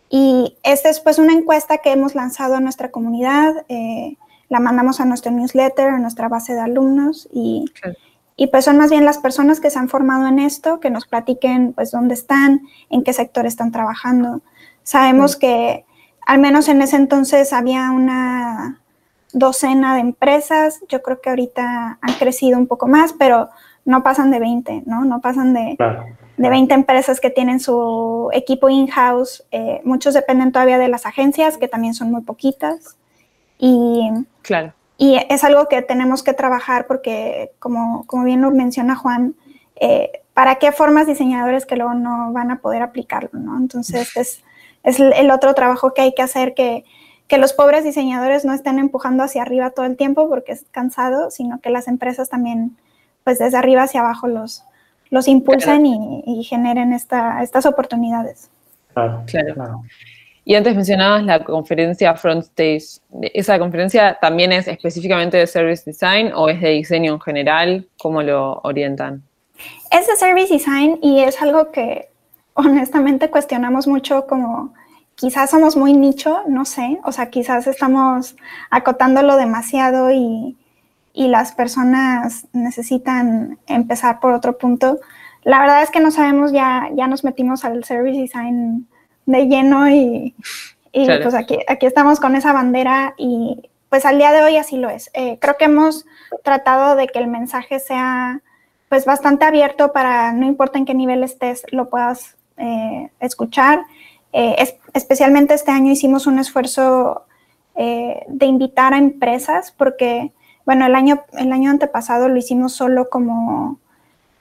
Y esta es pues una encuesta que hemos lanzado a nuestra comunidad, eh, la mandamos a nuestro newsletter, a nuestra base de alumnos y, y, pues son más bien las personas que se han formado en esto, que nos platiquen pues dónde están, en qué sector están trabajando. Sabemos que al menos en ese entonces había una docena de empresas, yo creo que ahorita han crecido un poco más, pero no pasan de 20, ¿no? No pasan de de 20 empresas que tienen su equipo in-house. Eh, muchos dependen todavía de las agencias, que también son muy poquitas. Y, claro. y es algo que tenemos que trabajar porque, como, como bien lo menciona Juan, eh, ¿para qué formas diseñadores que luego no van a poder aplicarlo? ¿no? Entonces, es, es el otro trabajo que hay que hacer, que, que los pobres diseñadores no estén empujando hacia arriba todo el tiempo porque es cansado, sino que las empresas también, pues desde arriba hacia abajo los, los impulsen y, generen estas oportunidades. Claro, claro. Y antes mencionabas la conferencia Front Stage. ¿Esa conferencia también es específicamente de Service Design o es de diseño en general? ¿Cómo lo orientan? Es de Service Design y es algo que honestamente cuestionamos mucho como quizás somos muy nicho, no sé, o sea, quizás estamos acotándolo demasiado y, y las personas necesitan empezar por otro punto. La verdad es que no sabemos, ya, ya nos metimos al service design de lleno y, pues aquí, aquí estamos con esa bandera y pues al día de hoy así lo es. Eh, creo que hemos tratado de que el mensaje sea pues bastante abierto para no importa en qué nivel estés, lo puedas eh, escuchar. Eh, especialmente este año hicimos un esfuerzo de invitar a empresas porque bueno, el año, el año antepasado lo hicimos solo como,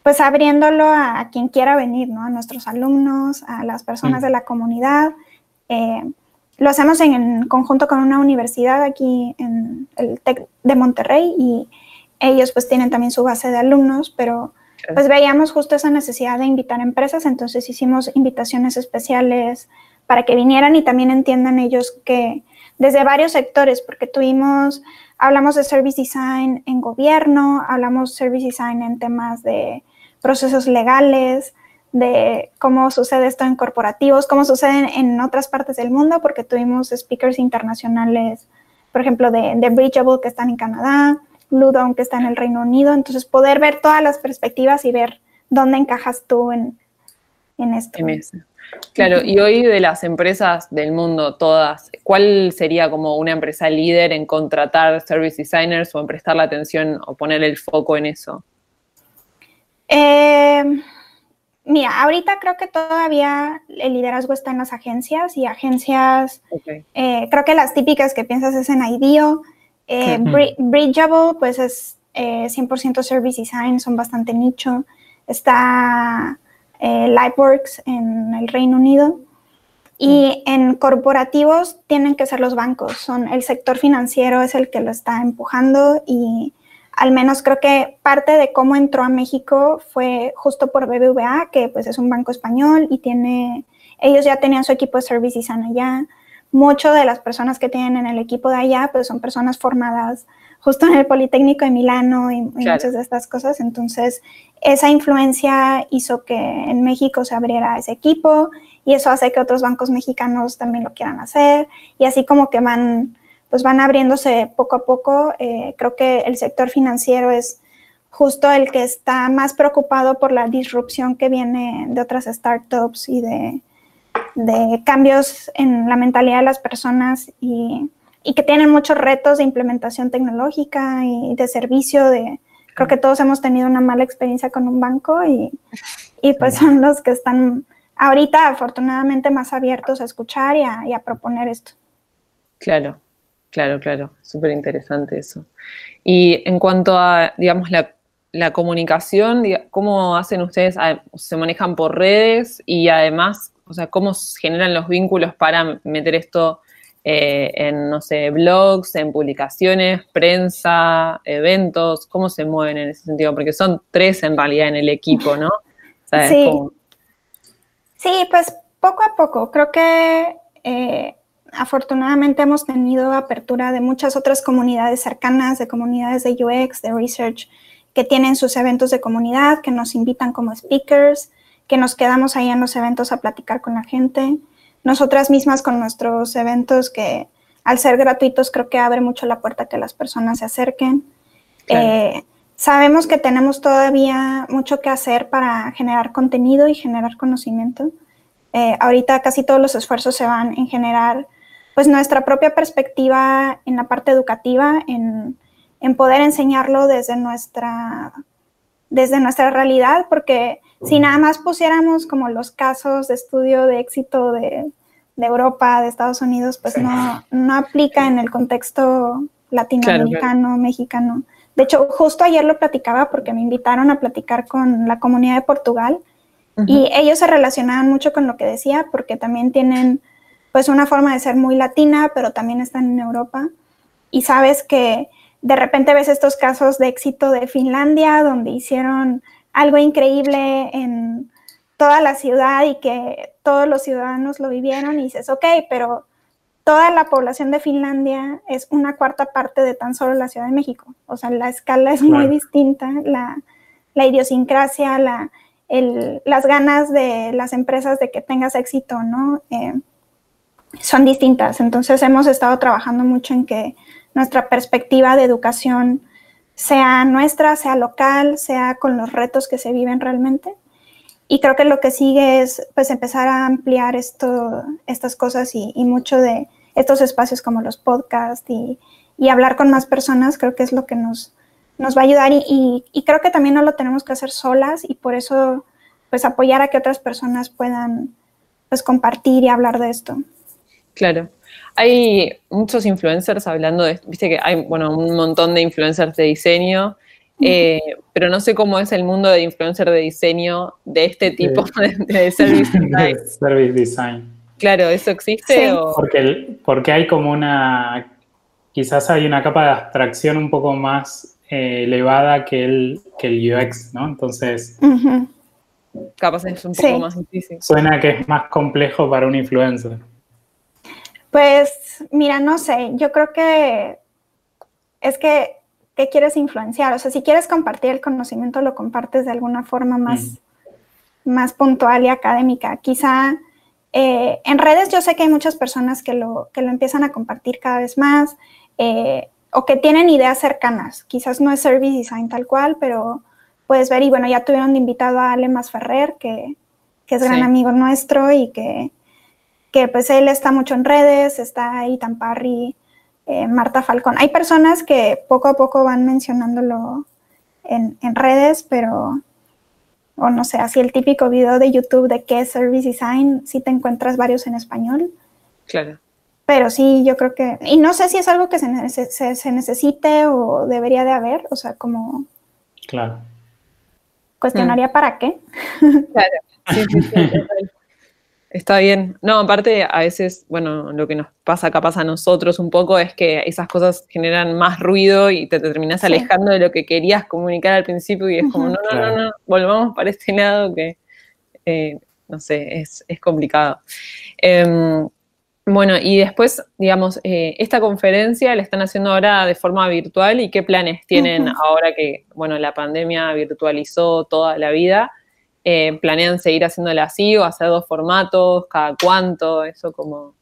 pues abriéndolo a, quien quiera venir, ¿no? A nuestros alumnos, a las personas mm. de la comunidad. Eh, lo hacemos en, conjunto con una universidad aquí en el TEC de Monterrey y ellos pues tienen también su base de alumnos, pero pues veíamos justo esa necesidad de invitar empresas, entonces hicimos invitaciones especiales para que vinieran y también entiendan ellos que desde varios sectores, porque tuvimos Hablamos de service design en gobierno, hablamos service design en temas de procesos legales, de cómo sucede esto en corporativos, cómo sucede en otras partes del mundo, porque tuvimos speakers internacionales, por ejemplo, de, de Bridgeable que están en Canadá, Ludon que está en el Reino Unido, entonces poder ver todas las perspectivas y ver dónde encajas tú en, en esto. Claro, y hoy de las empresas del mundo, todas, ¿cuál sería como una empresa líder en contratar service designers o en prestarle atención o poner el foco en eso? Eh, mira, ahorita creo que todavía el liderazgo está en las agencias y agencias, eh, creo que las típicas que piensas es en IDEO, eh, Bridgeable, pues es 100% service design, son bastante nicho. Está eh, Lightworks en el Reino Unido. Y mm. en corporativos tienen que ser los bancos, son el sector financiero es el que lo está empujando y al menos creo que parte de cómo entró a México fue justo por BBVA, que pues es un banco español y tiene, ellos ya tenían su equipo de service design allá. Muchas de las personas que tienen en el equipo de allá pues son personas formadas justo en el Politécnico de Milano y, muchas de estas cosas. Entonces, esa influencia hizo que en México se abriera ese equipo y eso hace que otros bancos mexicanos también lo quieran hacer y así como que van, pues van abriéndose poco a poco. Eh, creo que el sector financiero es justo el que está más preocupado por la disrupción que viene de otras startups y de, cambios en la mentalidad de las personas y, que tienen muchos retos de implementación tecnológica y de servicio. De, creo que todos hemos tenido una mala experiencia con un banco y, y pues son los que están ahorita afortunadamente más abiertos a escuchar y a, proponer esto. Claro, claro, claro, súper interesante eso. Y en cuanto a, digamos, la, comunicación, ¿cómo hacen ustedes? Ah, ¿Se manejan por redes? Y además, o sea, ¿cómo generan los vínculos para meter esto eh, en, no sé, blogs, en publicaciones, prensa, eventos? ¿Cómo se mueven en ese sentido? Porque son tres en realidad en el equipo, ¿no? sí. Sí, pues poco a poco. Creo que eh, afortunadamente hemos tenido apertura de muchas otras comunidades cercanas, de comunidades de UX, de research, que tienen sus eventos de comunidad, que nos invitan como speakers, que nos quedamos ahí en los eventos a platicar con la gente. Nosotras mismas con nuestros eventos que al ser gratuitos creo que abre mucho la puerta a que las personas se acerquen. Eh, Sabemos que tenemos todavía mucho que hacer para generar contenido y generar conocimiento. Eh, ahorita casi todos los esfuerzos se van en generar pues nuestra propia perspectiva en la parte educativa, en, poder enseñarlo desde nuestra, desde nuestra realidad, porque si nada más pusiéramos como los casos de estudio de éxito de, Europa, de Estados Unidos, pues no, no aplica en el contexto latinoamericano, mexicano. De hecho, justo ayer lo platicaba porque me invitaron a platicar con la comunidad de Portugal y ellos se relacionaban mucho con lo que decía porque también tienen pues una forma de ser muy latina, pero también están en Europa. Y sabes que de repente ves estos casos de éxito de Finlandia donde hicieron algo increíble en toda la ciudad y que todos los ciudadanos lo vivieron y dices, ok, pero toda la población de Finlandia es una cuarta parte de tan solo la Ciudad de México. O sea, la escala es muy distinta, la, idiosincrasia, la, las ganas de las empresas de que tengas éxito, ¿no? Eh, son distintas. Entonces hemos estado trabajando mucho en que nuestra perspectiva de educación sea nuestra, sea local, sea con los retos que se viven realmente. Y creo que lo que sigue es pues empezar a ampliar esto, estas cosas y mucho de estos espacios como los podcasts y, hablar con más personas, creo que es lo que nos, nos va a ayudar y, creo que también no lo tenemos que hacer solas y por eso pues apoyar a que otras personas puedan pues compartir y hablar de esto. Claro. Hay muchos influencers hablando de esto, viste que hay, bueno, un montón de influencers de diseño, eh, pero no sé cómo es el mundo de influencer de diseño de este tipo [LAUGHS] de, service [LAUGHS] design. service design. Claro, ¿eso existe? Porque, porque hay como una, quizás hay una capa de abstracción un poco más eh, elevada que el, que el UX, ¿no? Entonces... Capaz es un poco más difícil. Suena que es más complejo para un influencer. Pues mira, no sé, yo creo que es que, ¿qué quieres influenciar? O sea, si quieres compartir el conocimiento, lo compartes de alguna forma más, más puntual y académica. Quizá eh, en redes yo sé que hay muchas personas que lo, que lo empiezan a compartir cada vez más eh, o que tienen ideas cercanas. Quizás no es service design tal cual, pero puedes ver, y bueno, ya tuvieron de invitado a Ale Ferrer, que, es gran amigo nuestro y que, que, pues él está mucho en redes, está ahí Tamparri, eh, Marta Falcón. Hay personas que poco a poco van mencionándolo en, en redes, pero o no sé, así el típico video de YouTube de qué es Service Design, sí te encuentras varios en español. Claro. Pero sí, yo creo que, y no sé si es algo que se, se, necesite o debería de haber, o sea, como... Claro. Cuestionaría mm. para qué. Claro, [LAUGHS] sí, sí, sí. Está bien. No, aparte, a veces, bueno, lo que nos pasa capaz a nosotros un poco es que esas cosas generan más ruido y te, terminas alejando de lo que querías comunicar al principio y es como, no, no, no, no, volvamos para este lado que, eh, no sé, es, complicado. Em, bueno, y después, digamos, eh, esta conferencia la están haciendo ahora de forma virtual y qué planes tienen ahora que, bueno, la pandemia virtualizó toda la vida. Eh, ¿Planean seguir haciéndolo así o hacer dos formatos? ¿Cada cuánto? Eso como...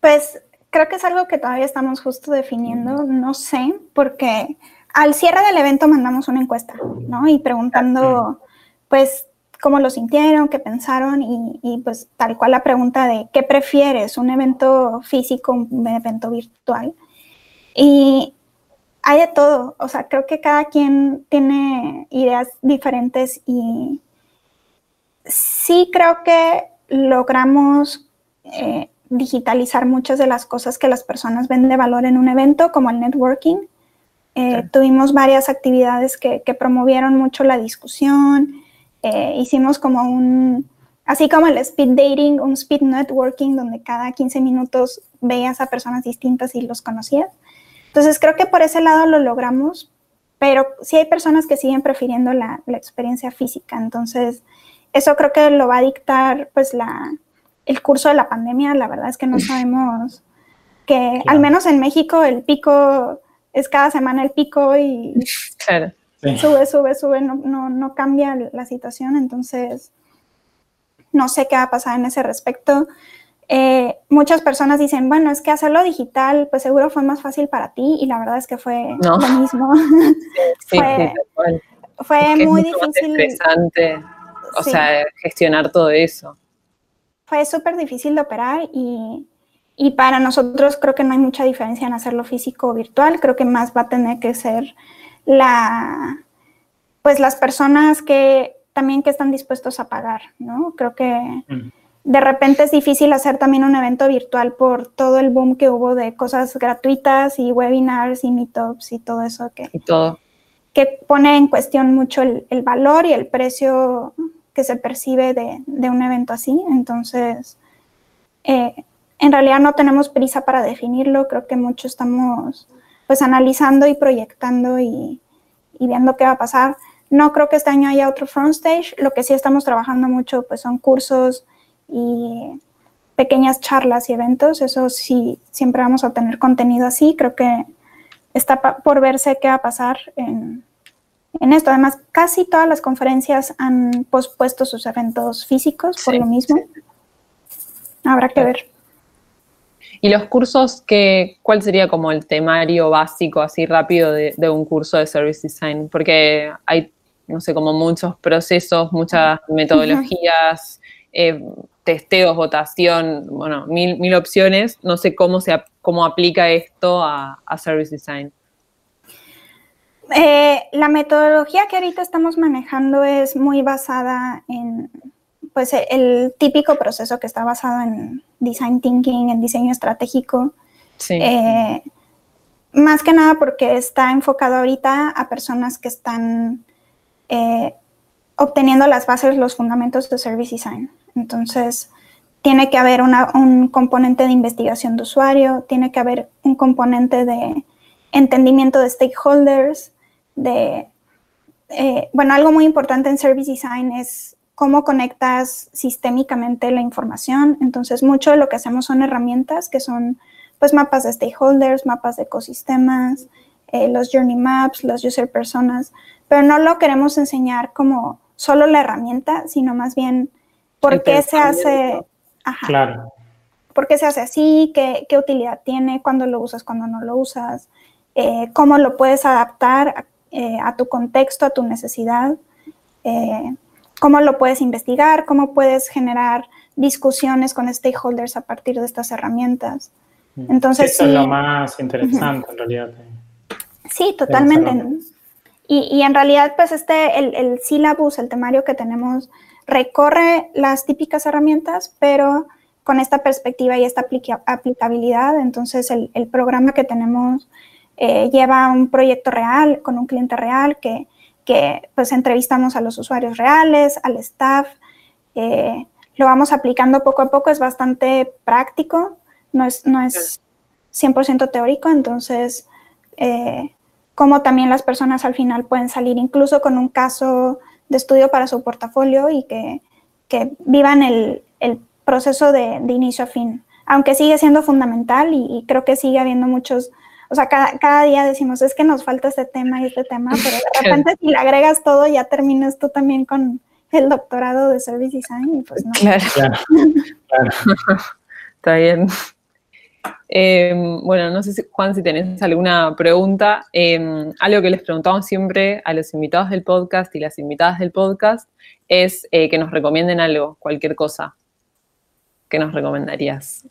Pues creo que es algo que todavía estamos justo definiendo, no sé, porque al cierre del evento mandamos una encuesta, ¿no? Y preguntando, pues, cómo lo sintieron, qué pensaron y, y, pues tal cual la pregunta de qué prefieres, un evento físico, un evento virtual. Y hay de todo, o sea, creo que cada quien tiene ideas diferentes y sí creo que logramos eh, digitalizar muchas de las cosas que las personas ven de valor en un evento, como el networking. Eh, tuvimos varias actividades que, promovieron mucho la discusión. Eh, hicimos como un, así como el speed dating, un speed networking, donde cada 15 minutos veías a personas distintas y los conocías. Entonces creo que por ese lado lo logramos, pero sí hay personas que siguen prefiriendo la, la experiencia física. Entonces eso creo que lo va a dictar pues la, el curso de la pandemia. La verdad es que no sabemos que, al menos en México, el pico es cada semana el pico y [LAUGHS] sube, sube, sube, no, no, no cambia la situación. Entonces, no sé qué va a pasar en ese respecto. Eh, muchas personas dicen, bueno, es que hacerlo digital, pues seguro fue más fácil para ti y la verdad es que fue lo mismo. [LAUGHS] [LAUGHS] fue, muy difícil. O sea, gestionar todo eso. Fue súper difícil de operar y, y, para nosotros creo que no hay mucha diferencia en hacerlo físico o virtual, creo que más va a tener que ser la, pues las personas que también que están dispuestos a pagar, ¿no? Creo que... Mm de repente es difícil hacer también un evento virtual por todo el boom que hubo de cosas gratuitas y webinars y meetups y todo eso que, todo. que pone en cuestión mucho el, valor y el precio que se percibe de, un evento así. Entonces, eh, en realidad no tenemos prisa para definirlo, creo que mucho estamos pues analizando y proyectando y, y viendo qué va a pasar. No creo que este año haya otro front stage, lo que sí estamos trabajando mucho pues son cursos, y pequeñas charlas y eventos. Eso sí, siempre vamos a tener contenido así. Creo que está por verse qué va a pasar en, esto. Además, casi todas las conferencias han pospuesto sus eventos físicos por lo mismo. Habrá que ver. ¿Y los cursos, que, cuál sería como el temario básico, así rápido, de, de, un curso de Service Design? Porque hay, no sé, como muchos procesos, muchas metodologías, eh, testeos, votación, bueno, mil, mil opciones. No sé cómo, se, cómo aplica esto a, Service Design. Eh, la metodología que ahorita estamos manejando es muy basada en pues, el típico proceso que está basado en design thinking, en diseño estratégico. Sí. Eh, más que nada porque está enfocado ahorita a personas que están eh, obteniendo las bases, los fundamentos de service design. Entonces, tiene que haber un componente de investigación de usuario, tiene que haber un componente de entendimiento de stakeholders, de, eh, bueno, algo muy importante en Service Design es cómo conectas sistémicamente la información. Entonces, mucho de lo que hacemos son herramientas que son, pues, mapas de stakeholders, mapas de ecosistemas, eh, los journey maps, los user personas, pero no lo queremos enseñar como solo la herramienta, sino más bien ¿Por qué se hace? Claro. ¿Por qué se hace así? ¿Qué, utilidad tiene? ¿Cuándo lo usas? ¿Cuándo no lo usas? Eh, ¿Cómo lo puedes adaptar eh, a tu contexto, a tu necesidad? Eh, ¿Cómo lo puedes investigar? ¿Cómo puedes generar discusiones con stakeholders a partir de estas herramientas? Mm. Entonces, Eso es lo más interesante en realidad. Sí, totalmente. Y, y, en realidad, pues este, el, el syllabus, el temario que tenemos recorre las típicas herramientas, pero con esta perspectiva y esta aplicabilidad. Entonces, el, programa que tenemos eh, lleva un proyecto real con un cliente real que, pues entrevistamos a los usuarios reales, al staff. Eh, lo vamos aplicando poco a poco, es bastante práctico, no es, no es 100% teórico, entonces, eh, como también las personas al final pueden salir incluso con un caso de estudio para su portafolio y que, vivan el, proceso de, inicio a fin, aunque sigue siendo fundamental y, creo que sigue habiendo muchos, o sea, cada, día decimos, es que nos falta este tema y este tema, pero de [LAUGHS] repente si le agregas todo ya terminas tú también con el doctorado de Service Design y pues no. Claro, claro. [LAUGHS] Está bien. Em, bueno, no sé, si, Juan, si tenés alguna pregunta. Em, algo que les preguntamos siempre a los invitados del podcast y las invitadas del podcast es eh, que nos recomienden algo, cualquier cosa. ¿Qué nos recomendarías?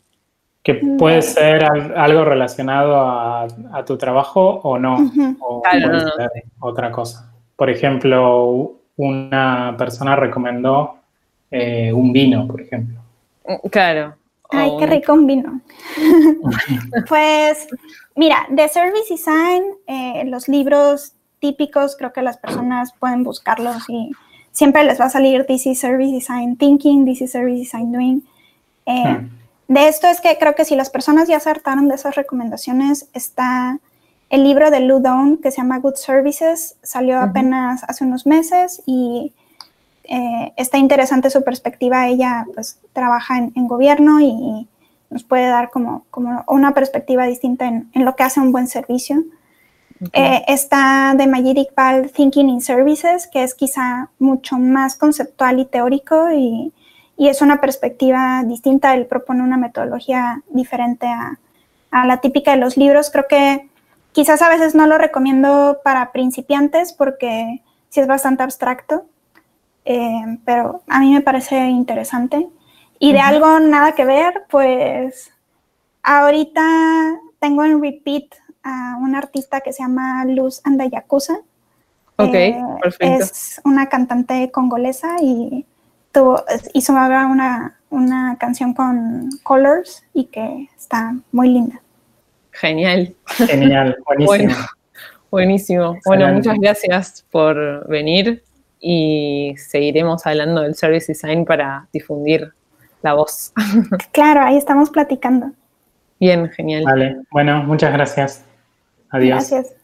Que puede ser algo relacionado a, tu trabajo o no, o puede ser otra cosa. Por ejemplo, una persona recomendó eh, un vino, por ejemplo. Mm, claro. Ay, qué rico un vino. [LAUGHS] pues, mira, de Service Design, eh, los libros típicos, creo que las personas pueden buscarlos y siempre les va a salir This is Service Design Thinking, This is Service Design Doing. Eh, hmm. De esto es que creo que si las personas ya acertaron de esas recomendaciones, está el libro de Lou Down que se llama Good Services, salió apenas hace unos meses y eh, está interesante su perspectiva. Ella pues trabaja en, gobierno y, nos puede dar como, como una perspectiva distinta en, lo que hace un buen servicio. Eh, está de Mayir Iqbal Thinking in Services, que es quizá mucho más conceptual y teórico y, y es una perspectiva distinta. Él propone una metodología diferente a, a la típica de los libros. Creo que Quizás a veces no lo recomiendo para principiantes porque sí es bastante abstracto, eh, pero a mí me parece interesante. Y de algo nada que ver, pues ahorita tengo en repeat a una artista que se llama Luz Andayakusa. Ok, eh, perfecto. Es una cantante congolesa y tuvo, hizo una, una canción con Colors y que está muy linda. Genial. Genial, buenísimo. [LAUGHS] buenísimo. Bueno, muchas gracias por venir y seguiremos hablando del service design para difundir la voz. [LAUGHS] Claro, ahí estamos platicando. Bien, genial. Vale, bueno, muchas gracias. Adiós. Gracias.